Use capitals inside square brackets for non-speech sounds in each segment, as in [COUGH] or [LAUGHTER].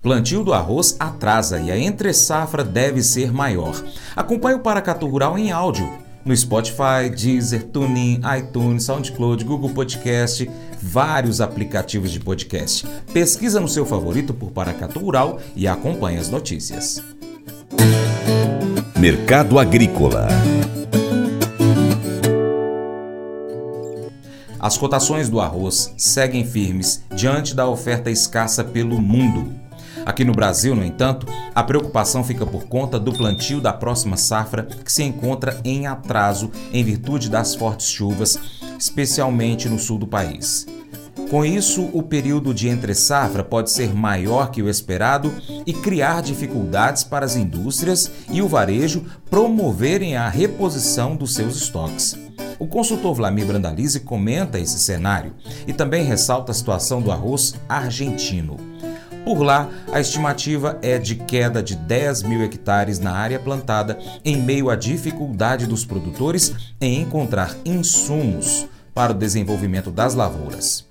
Plantio do arroz atrasa e a entre-safra deve ser maior. Acompanhe o Paracatu Rural em áudio no Spotify, Deezer, TuneIn, iTunes, SoundCloud, Google Podcast, vários aplicativos de podcast. Pesquisa no seu favorito por Paracatu Rural e acompanhe as notícias. Mercado Agrícola As cotações do arroz seguem firmes diante da oferta escassa pelo mundo. Aqui no Brasil, no entanto, a preocupação fica por conta do plantio da próxima safra, que se encontra em atraso em virtude das fortes chuvas, especialmente no sul do país. Com isso, o período de entre-safra pode ser maior que o esperado e criar dificuldades para as indústrias e o varejo promoverem a reposição dos seus estoques. O consultor Vlamir Brandalize comenta esse cenário e também ressalta a situação do arroz argentino. Por lá, a estimativa é de queda de 10 mil hectares na área plantada, em meio à dificuldade dos produtores em encontrar insumos para o desenvolvimento das lavouras.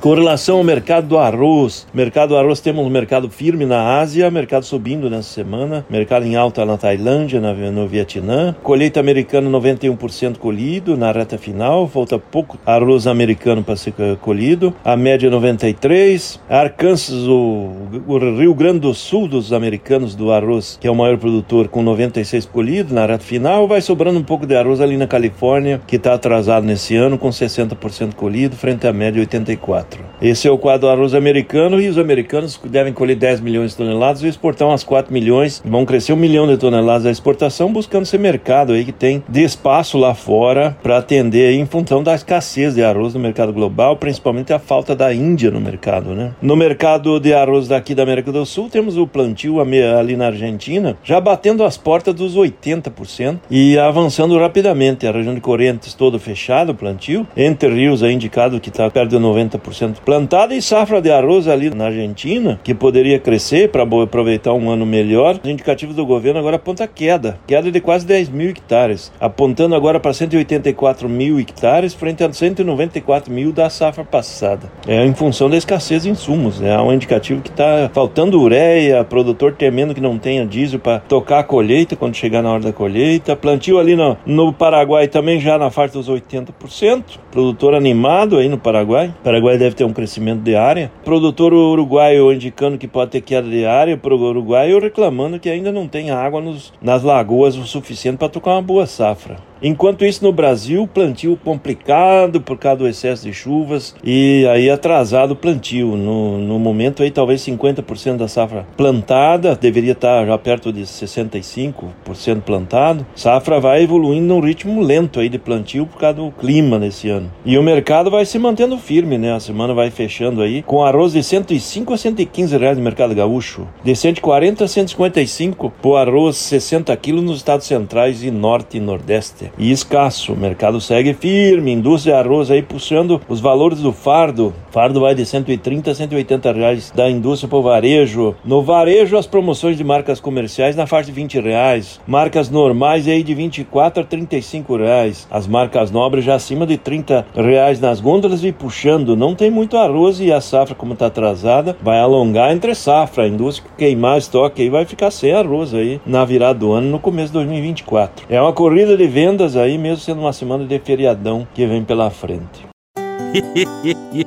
Com relação ao mercado do arroz, mercado do arroz temos um mercado firme na Ásia, mercado subindo nessa semana, mercado em alta na Tailândia, no Vietnã, colheita americana 91% colhido na reta final, falta pouco arroz americano para ser colhido, a média 93, Arkansas, o, o Rio Grande do Sul dos americanos do arroz, que é o maior produtor com 96 colhido na reta final, vai sobrando um pouco de arroz ali na Califórnia, que está atrasado nesse ano com 60% colhido frente à média 84. Esse é o quadro arroz americano e os americanos devem colher 10 milhões de toneladas e exportar umas 4 milhões. Vão crescer um milhão de toneladas da exportação, buscando esse mercado aí que tem de espaço lá fora para atender em função da escassez de arroz no mercado global, principalmente a falta da Índia no mercado, né? No mercado de arroz daqui da América do Sul, temos o plantio ali na Argentina, já batendo as portas dos 80% e avançando rapidamente. A região de Correntes todo fechado, o plantio. Entre Rios é indicado que está perto de 90% plantada e safra de arroz ali na Argentina, que poderia crescer para aproveitar um ano melhor. Os indicativos do governo agora apontam queda, queda de quase 10 mil hectares, apontando agora para 184 mil hectares frente a 194 mil da safra passada. É em função da escassez de insumos, é um indicativo que está faltando ureia, produtor temendo que não tenha diesel para tocar a colheita quando chegar na hora da colheita. Plantio ali no, no Paraguai também já na faixa dos 80%, produtor animado aí no Paraguai. O Paraguai deve deve ter um crescimento de área. Produtor uruguaio indicando que pode ter queda de área, para o uruguaio reclamando que ainda não tem água nos, nas lagoas o suficiente para tocar uma boa safra. Enquanto isso, no Brasil, plantio complicado por causa do excesso de chuvas e aí atrasado o plantio. No, no momento aí, talvez 50% da safra plantada, deveria estar já perto de 65% plantado. Safra vai evoluindo num ritmo lento aí de plantio por causa do clima nesse ano. E o mercado vai se mantendo firme, né? A semana vai fechando aí com arroz de 105 a 115 reais no mercado gaúcho, de 140 a 155 por arroz 60 quilos nos estados centrais e norte e nordeste e escasso. O mercado segue firme, indústria arroz aí puxando os valores do fardo. Fardo vai de 130 a 180 reais da indústria para o varejo. No varejo, as promoções de marcas comerciais na faixa de 20 reais. Marcas normais aí de 24 a 35 reais. As marcas nobres já acima de 30 reais nas gôndolas e puxando. Não tem muito arroz e a safra, como está atrasada, vai alongar entre safra. A indústria queimar estoque aí vai ficar sem arroz aí na virada do ano, no começo de 2024. É uma corrida de venda vendas aí, mesmo sendo uma semana de feriadão que vem pela frente. [LAUGHS]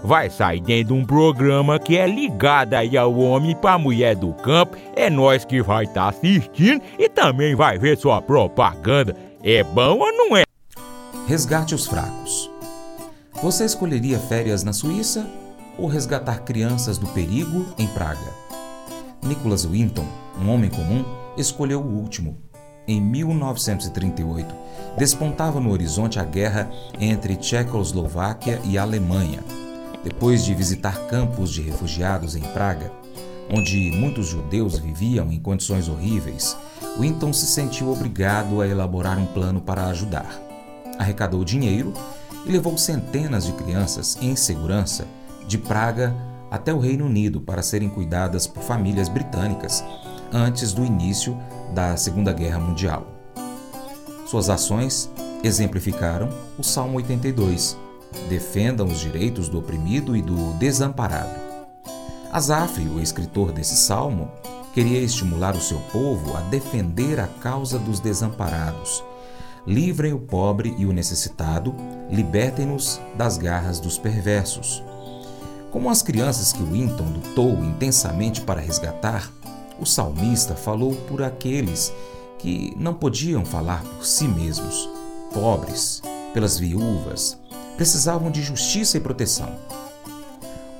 vai sair dentro de um programa que é ligado aí ao homem para mulher do campo. É nós que vai estar tá assistindo e também vai ver sua propaganda. É bom ou não é? Resgate os fracos. Você escolheria férias na Suíça ou resgatar crianças do perigo em Praga? Nicholas Winton, um homem comum, escolheu o último. Em 1938, despontava no horizonte a guerra entre Tchecoslováquia e Alemanha. Depois de visitar campos de refugiados em Praga, onde muitos judeus viviam em condições horríveis, Winton se sentiu obrigado a elaborar um plano para ajudar. Arrecadou dinheiro e levou centenas de crianças em segurança de Praga até o Reino Unido para serem cuidadas por famílias britânicas antes do início da Segunda Guerra Mundial. Suas ações exemplificaram o Salmo 82: defendam os direitos do oprimido e do desamparado. Asaf, o escritor desse salmo, queria estimular o seu povo a defender a causa dos desamparados. Livrem o pobre e o necessitado, libertem-nos das garras dos perversos. Como as crianças que Winton lutou intensamente para resgatar, o salmista falou por aqueles que não podiam falar por si mesmos, pobres, pelas viúvas, precisavam de justiça e proteção.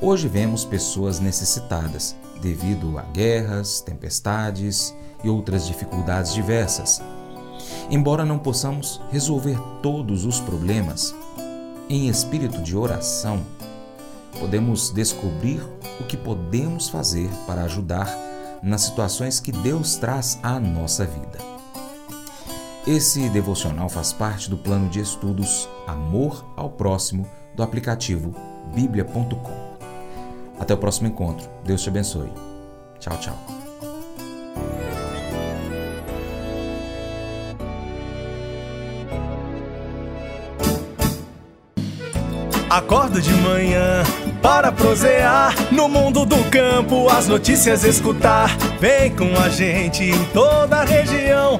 Hoje vemos pessoas necessitadas devido a guerras, tempestades e outras dificuldades diversas. Embora não possamos resolver todos os problemas, em espírito de oração, podemos descobrir o que podemos fazer para ajudar nas situações que Deus traz à nossa vida. Esse devocional faz parte do plano de estudos Amor ao Próximo do aplicativo bíblia.com. Até o próximo encontro. Deus te abençoe. Tchau, tchau. Acordo de manhã para prosear no mundo do campo, as notícias escutar. Vem com a gente em toda a região